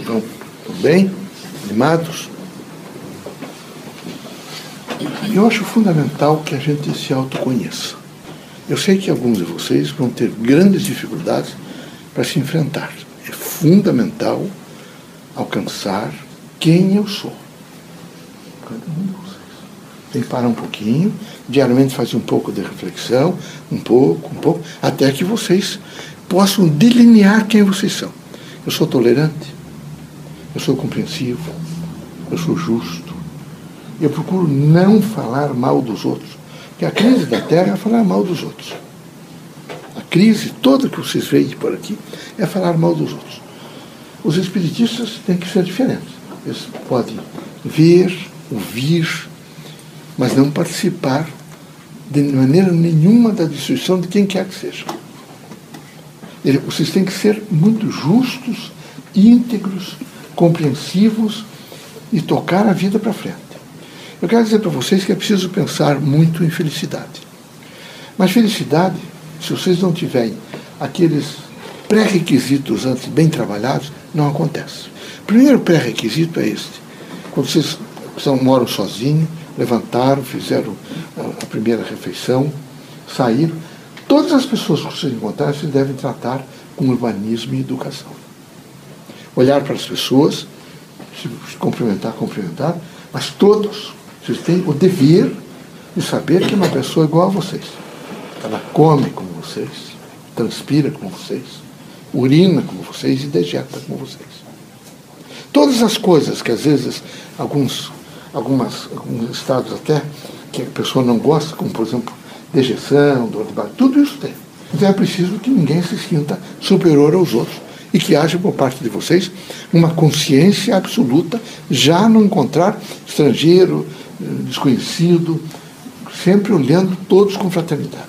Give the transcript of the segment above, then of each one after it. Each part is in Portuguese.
vão bem, animados. Eu acho fundamental que a gente se autoconheça. Eu sei que alguns de vocês vão ter grandes dificuldades para se enfrentar. É fundamental alcançar quem eu sou. Cada um de vocês. Tem que parar um pouquinho, diariamente fazer um pouco de reflexão, um pouco, um pouco, até que vocês possam delinear quem vocês são. Eu sou tolerante, eu sou compreensivo, eu sou justo. Eu procuro não falar mal dos outros. Porque a crise da Terra é falar mal dos outros. A crise toda que vocês veem por aqui é falar mal dos outros. Os espiritistas têm que ser diferentes. Eles podem ver, ouvir, mas não participar de maneira nenhuma da destruição de quem quer que seja. Vocês têm que ser muito justos, íntegros, compreensivos e tocar a vida para frente. Eu quero dizer para vocês que é preciso pensar muito em felicidade. Mas felicidade, se vocês não tiverem aqueles pré-requisitos antes bem trabalhados, não acontece. O primeiro pré-requisito é este. Quando vocês são, moram sozinhos, levantaram, fizeram a primeira refeição, saíram, todas as pessoas que vocês encontrarem, vocês devem tratar com urbanismo e educação. Olhar para as pessoas, se cumprimentar, cumprimentar, mas todos, vocês têm o dever de saber que é uma pessoa igual a vocês. Ela come como vocês, transpira como vocês, urina como vocês e dejeta como vocês. Todas as coisas que às vezes alguns, algumas, alguns estados até que a pessoa não gosta, como por exemplo dejeção, dor de barriga, tudo isso tem. Então é preciso que ninguém se sinta superior aos outros e que haja por parte de vocês uma consciência absoluta, já não encontrar estrangeiro, eh, desconhecido, sempre olhando todos com fraternidade.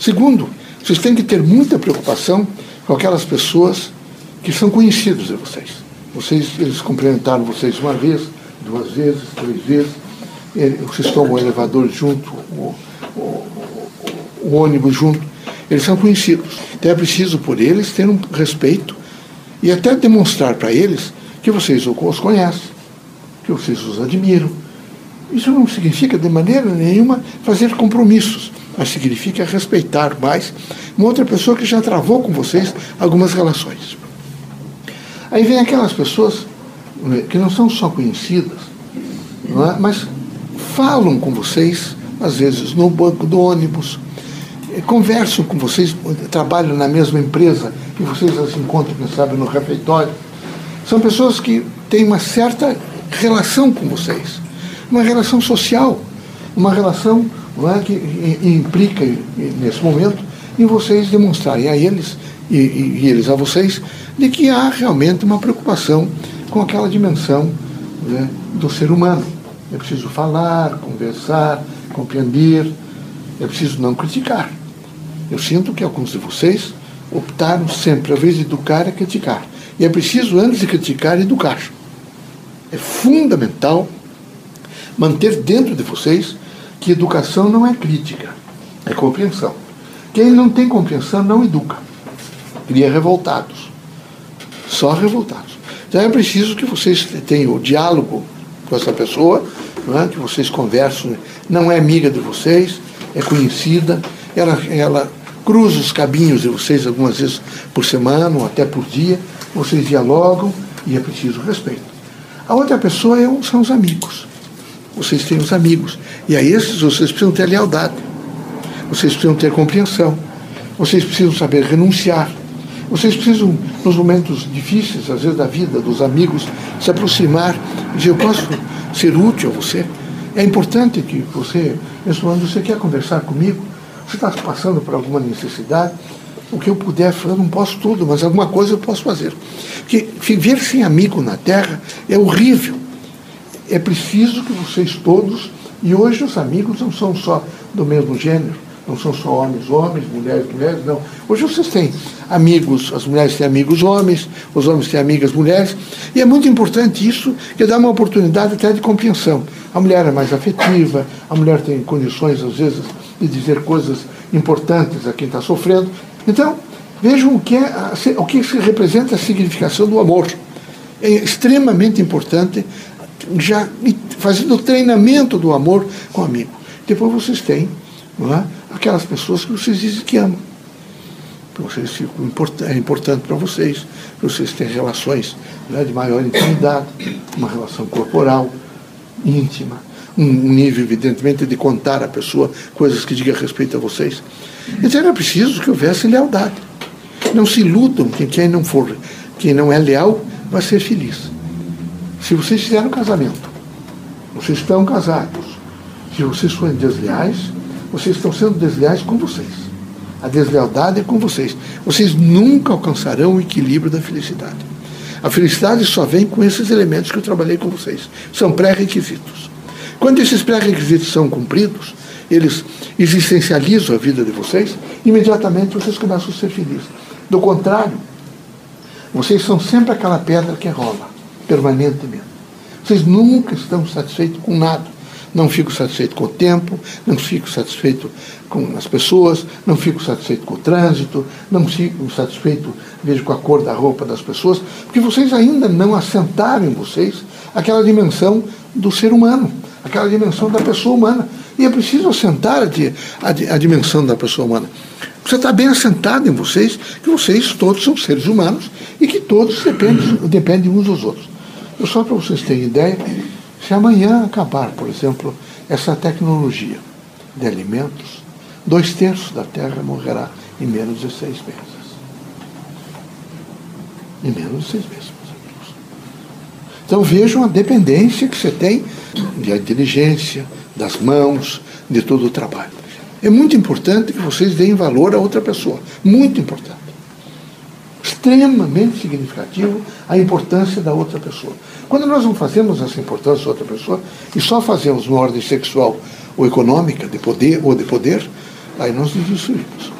Segundo, vocês têm que ter muita preocupação com aquelas pessoas que são conhecidos de vocês. Vocês, eles cumprimentaram vocês uma vez, duas vezes, três vezes, vocês tomam o elevador junto, o, o, o ônibus junto, eles são conhecidos. Então é preciso por eles ter um respeito e até demonstrar para eles que vocês os conhecem, que vocês os admiram. Isso não significa de maneira nenhuma fazer compromissos, mas significa respeitar mais uma outra pessoa que já travou com vocês algumas relações. Aí vem aquelas pessoas né, que não são só conhecidas, é? mas falam com vocês, às vezes no banco do ônibus, conversam com vocês, trabalham na mesma empresa e vocês as encontram, quem sabe, no refeitório. São pessoas que têm uma certa relação com vocês, uma relação social, uma relação é, que implica, nesse momento, em vocês demonstrarem a eles e, e, e, eles a vocês de que há realmente uma preocupação com aquela dimensão né, do ser humano. É preciso falar, conversar, compreender, é preciso não criticar. Eu sinto que alguns de vocês optaram sempre, ao invés de educar, é criticar. E é preciso, antes de criticar, educar. É fundamental manter dentro de vocês que educação não é crítica, é compreensão. Quem não tem compreensão não educa. Cria revoltados. Só revoltados. Então é preciso que vocês tenham o diálogo com essa pessoa, é? que vocês conversem. Não é amiga de vocês, é conhecida, ela, ela cruza os caminhos de vocês algumas vezes por semana ou até por dia, vocês dialogam e é preciso respeito. A outra pessoa é, são os amigos. Vocês têm os amigos. E a esses vocês precisam ter lealdade. Vocês precisam ter compreensão. Vocês precisam saber renunciar. Vocês precisam, nos momentos difíceis, às vezes da vida, dos amigos, se aproximar e dizer: Eu posso ser útil a você? É importante que você, nesse momento, você quer conversar comigo? Você está passando por alguma necessidade? O que eu puder eu não posso tudo, mas alguma coisa eu posso fazer. Porque viver sem amigo na Terra é horrível. É preciso que vocês todos, e hoje os amigos não são só do mesmo gênero, não são só homens, homens, mulheres, mulheres, não. Hoje vocês têm amigos, as mulheres têm amigos homens, os homens têm amigas mulheres, e é muito importante isso, que dá uma oportunidade até de compreensão. A mulher é mais afetiva, a mulher tem condições, às vezes, de dizer coisas importantes a quem está sofrendo. Então, vejam o que, é, o que se representa a significação do amor. É extremamente importante, já fazendo o treinamento do amor com o amigo. Depois vocês têm é? aquelas pessoas que vocês dizem que amam. Vocês ficam, é importante para vocês, vocês têm relações né, de maior intimidade, uma relação corporal, íntima, um nível, evidentemente, de contar à pessoa coisas que digam respeito a vocês. Então era preciso que houvesse lealdade. Não se iludam que quem não for, quem não é leal, vai ser feliz. Se vocês fizeram um casamento, vocês estão casados, se vocês forem desleais, vocês estão sendo desleais com vocês. A deslealdade é com vocês. Vocês nunca alcançarão o equilíbrio da felicidade. A felicidade só vem com esses elementos que eu trabalhei com vocês. São pré-requisitos. Quando esses pré-requisitos são cumpridos, eles existencializam a vida de vocês, imediatamente vocês começam a ser felizes. Do contrário, vocês são sempre aquela pedra que rola, permanentemente. Vocês nunca estão satisfeitos com nada. Não fico satisfeito com o tempo, não fico satisfeito com as pessoas, não fico satisfeito com o trânsito, não fico satisfeito, vejo, com a cor da roupa das pessoas, porque vocês ainda não assentaram em vocês aquela dimensão do ser humano, aquela dimensão da pessoa humana. E é preciso assentar a, a, a dimensão da pessoa humana. Você está bem assentado em vocês, que vocês todos são seres humanos e que todos dependem, dependem uns dos outros. Eu só para vocês terem ideia, se amanhã acabar, por exemplo, essa tecnologia de alimentos, dois terços da Terra morrerá em menos de seis meses. Em menos de seis meses. Então vejam a dependência que você tem da inteligência, das mãos, de todo o trabalho. É muito importante que vocês deem valor a outra pessoa. Muito importante extremamente significativo a importância da outra pessoa. Quando nós não fazemos essa importância da outra pessoa e só fazemos uma ordem sexual ou econômica, de poder ou de poder, aí nós nos destruímos.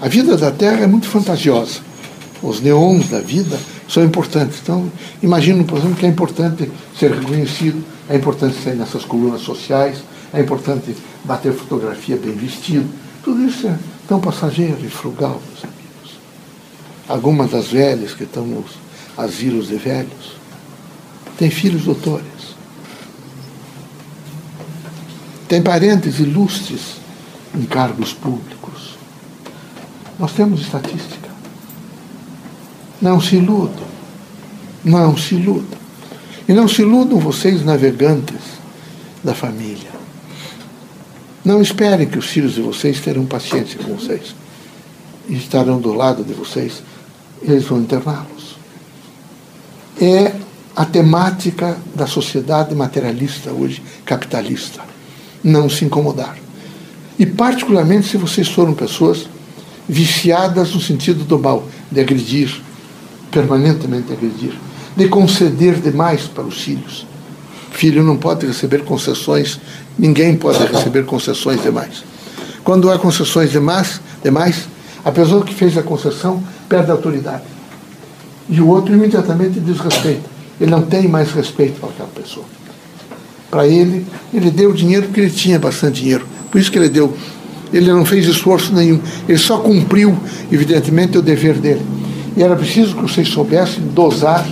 A vida da Terra é muito fantasiosa. Os neons da vida são importantes. Então, imagino, por exemplo, que é importante ser reconhecido, é importante sair nessas colunas sociais, é importante bater fotografia bem vestido. Tudo isso é tão passageiro e frugal, meus amigos algumas das velhas que estão nos asilos de velhos, têm filhos doutores. Tem parentes ilustres em cargos públicos. Nós temos estatística. Não se iludam. Não se iludam. E não se iludam vocês, navegantes da família. Não esperem que os filhos de vocês terão paciência com vocês e estarão do lado de vocês eles vão interná-los. É a temática da sociedade materialista hoje, capitalista. Não se incomodar. E, particularmente, se vocês foram pessoas viciadas no sentido do mal, de agredir, permanentemente agredir, de conceder demais para os filhos. Filho não pode receber concessões, ninguém pode receber concessões demais. Quando há concessões demais, demais a pessoa que fez a concessão perde a autoridade. E o outro imediatamente desrespeita. Ele não tem mais respeito para aquela pessoa. Para ele, ele deu dinheiro porque ele tinha bastante dinheiro. Por isso que ele deu. Ele não fez esforço nenhum. Ele só cumpriu, evidentemente, o dever dele. E era preciso que vocês soubessem dosar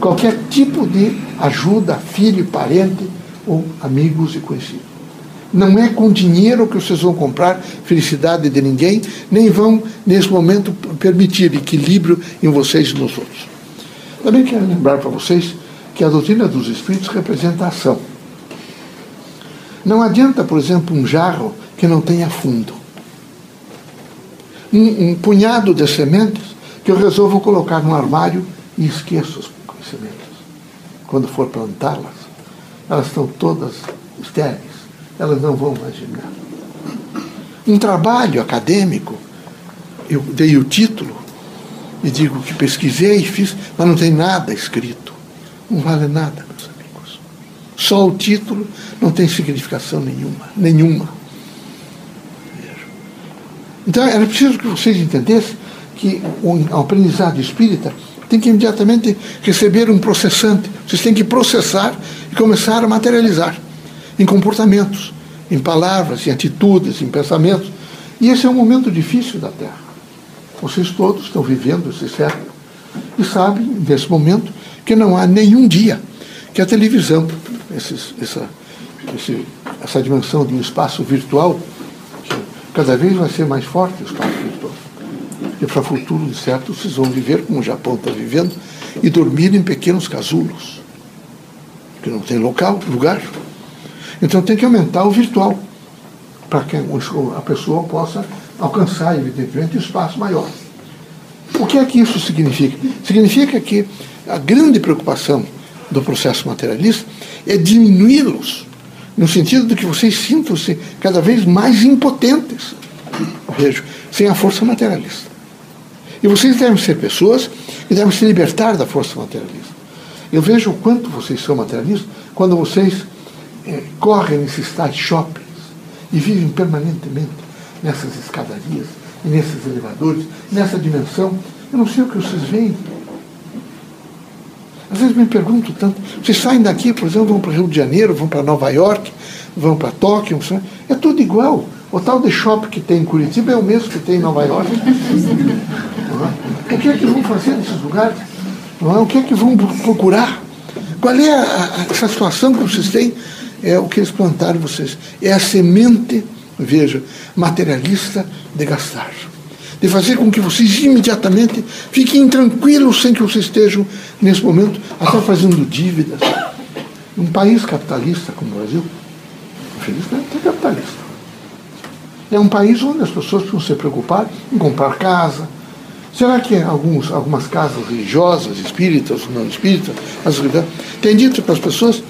qualquer tipo de ajuda, filho, parente ou amigos e conhecidos. Não é com dinheiro que vocês vão comprar felicidade de ninguém, nem vão, nesse momento, permitir equilíbrio em vocês e nos outros. Também quero lembrar para vocês que a doutrina dos Espíritos representa a ação. Não adianta, por exemplo, um jarro que não tenha fundo. Um, um punhado de sementes que eu resolvo colocar no armário e esqueço as sementes. Quando for plantá-las, elas estão todas estéreis elas não vão mais germinar. Um trabalho acadêmico, eu dei o título e digo que pesquisei e fiz, mas não tem nada escrito. Não vale nada, meus amigos. Só o título não tem significação nenhuma. Nenhuma. Então era preciso que vocês entendessem que o aprendizado espírita tem que imediatamente receber um processante. Vocês têm que processar e começar a materializar em comportamentos, em palavras, em atitudes, em pensamentos. E esse é um momento difícil da Terra. Vocês todos estão vivendo esse século e sabem, nesse momento, que não há nenhum dia que a televisão, esses, essa, esse, essa dimensão de um espaço virtual, cada vez vai ser mais forte o espaço virtual. E para futuro, certo, vocês vão viver como o Japão está vivendo e dormir em pequenos casulos, que não tem local, lugar. Então tem que aumentar o virtual, para que a pessoa possa alcançar, evidentemente, espaço maior. O que é que isso significa? Significa que a grande preocupação do processo materialista é diminuí-los, no sentido de que vocês sintam-se cada vez mais impotentes, vejo, sem a força materialista. E vocês devem ser pessoas que devem se libertar da força materialista. Eu vejo o quanto vocês são materialistas quando vocês é, correm nesses tais shoppings e vivem permanentemente nessas escadarias, e nesses elevadores, nessa dimensão. Eu não sei o que vocês veem. Às vezes me pergunto tanto. Vocês saem daqui, por exemplo, vão para o Rio de Janeiro, vão para Nova York, vão para Tóquio, é tudo igual. O tal de shopping que tem em Curitiba é o mesmo que tem em Nova York. O que é que vão fazer nesses lugares? O que é que vão procurar? Qual é a, a, essa situação que vocês têm? É o que eles plantaram vocês. É a semente, veja, materialista de gastar de fazer com que vocês imediatamente fiquem tranquilos sem que vocês estejam, nesse momento, até fazendo dívidas. Um país capitalista como o Brasil, infelizmente, é capitalista. É um país onde as pessoas precisam se preocupar em comprar casa. Será que alguns, algumas casas religiosas, espíritas não espíritas, as, têm dito para as pessoas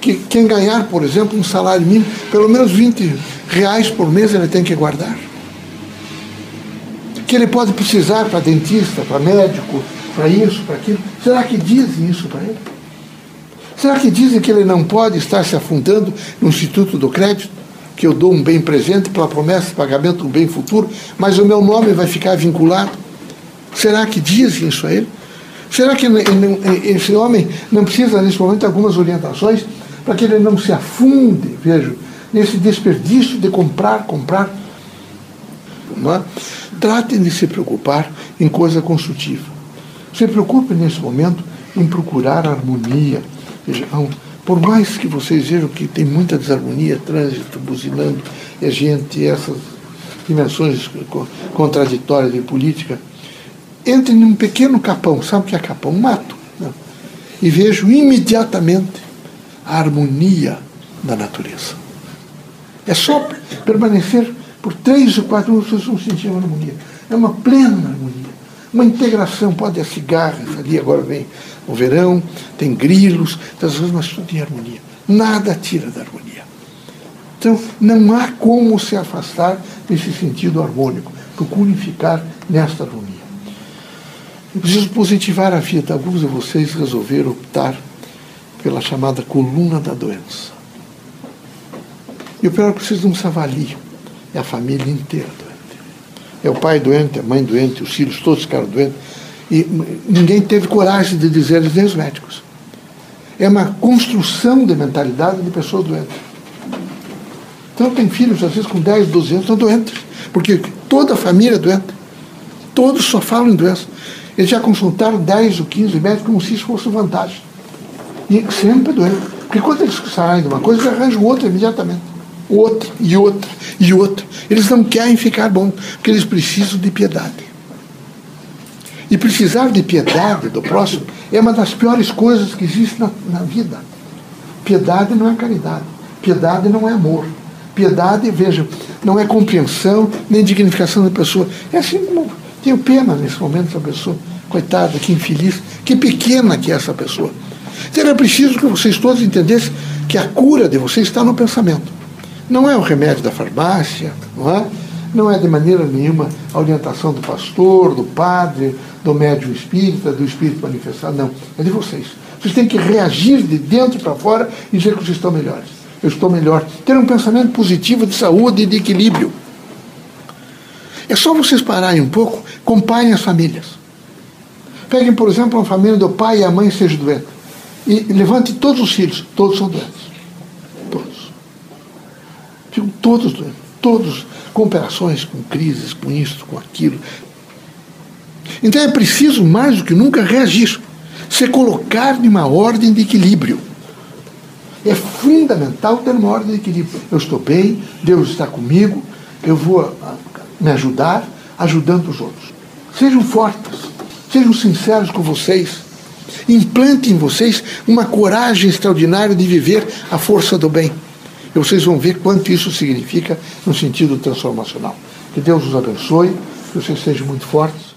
que quem ganhar, por exemplo, um salário mínimo, pelo menos 20 reais por mês ele tem que guardar? que ele pode precisar para dentista, para médico, para isso, para aquilo. Será que dizem isso para ele? Será que dizem que ele não pode estar se afundando no Instituto do Crédito? Que eu dou um bem presente pela promessa de pagamento do bem futuro, mas o meu nome vai ficar vinculado? Será que dizem isso a ele? Será que esse homem não precisa, nesse momento, de algumas orientações para que ele não se afunde, vejo, nesse desperdício de comprar, comprar? Não é? Tratem de se preocupar em coisa construtiva. Se preocupe nesse momento em procurar harmonia. Veja, por mais que vocês vejam que tem muita desarmonia, trânsito, buzinando, gente, essas dimensões contraditórias de política, entre num pequeno capão, sabe o que é capão? Um mato. Né? E vejo imediatamente a harmonia da natureza. É só permanecer por três ou quatro anos, vocês vão sentir uma harmonia. É uma plena harmonia. Uma integração, pode ter cigarras ali, agora vem o verão, tem grilos, das coisas, mas tudo em harmonia. Nada tira da harmonia. Então, não há como se afastar desse sentido harmônico. Procurem ficar nesta harmonia. Eu preciso positivar a vida. Alguns de vocês resolveram optar pela chamada coluna da doença. E o pior é que vocês não se avaliam é a família inteira doente. É o pai doente, a mãe doente, os filhos todos ficaram doentes. E ninguém teve coragem de dizer eles nem os médicos. É uma construção de mentalidade de pessoas doentes. Então tem filhos, às vezes, com 10, 12 anos, estão doentes. Porque toda a família é doente. Todos só falam em doença. Eles já consultaram 10 ou 15 médicos como se isso fosse vantagem. E sempre doente. Porque quando eles saem de uma coisa, eles arranjam outra imediatamente outro e outro e outro. Eles não querem ficar bons, porque eles precisam de piedade. E precisar de piedade do próximo é uma das piores coisas que existe na, na vida. Piedade não é caridade. Piedade não é amor. Piedade, veja, não é compreensão nem dignificação da pessoa. É assim como tenho pena nesse momento da pessoa. Coitada, que infeliz, que pequena que é essa pessoa. Então era preciso que vocês todos entendessem que a cura de vocês está no pensamento. Não é o remédio da farmácia, não é? Não é de maneira nenhuma a orientação do pastor, do padre, do médium espírita, do espírito manifestado, não. É de vocês. Vocês têm que reagir de dentro para fora e dizer que vocês estão melhores. Eu estou melhor. Ter um pensamento positivo de saúde e de equilíbrio. É só vocês pararem um pouco, comparem as famílias. Peguem, por exemplo, uma família do pai e a mãe sejam doentes. E levante todos os filhos, todos são doentes. Ficam todos doentes, todos com operações, com crises, com isso, com aquilo. Então é preciso mais do que nunca reagir. se colocar numa ordem de equilíbrio. É fundamental ter uma ordem de equilíbrio. Eu estou bem, Deus está comigo, eu vou me ajudar, ajudando os outros. Sejam fortes, sejam sinceros com vocês. Implante em vocês uma coragem extraordinária de viver a força do bem. E vocês vão ver quanto isso significa no sentido transformacional. Que Deus os abençoe, que vocês sejam muito fortes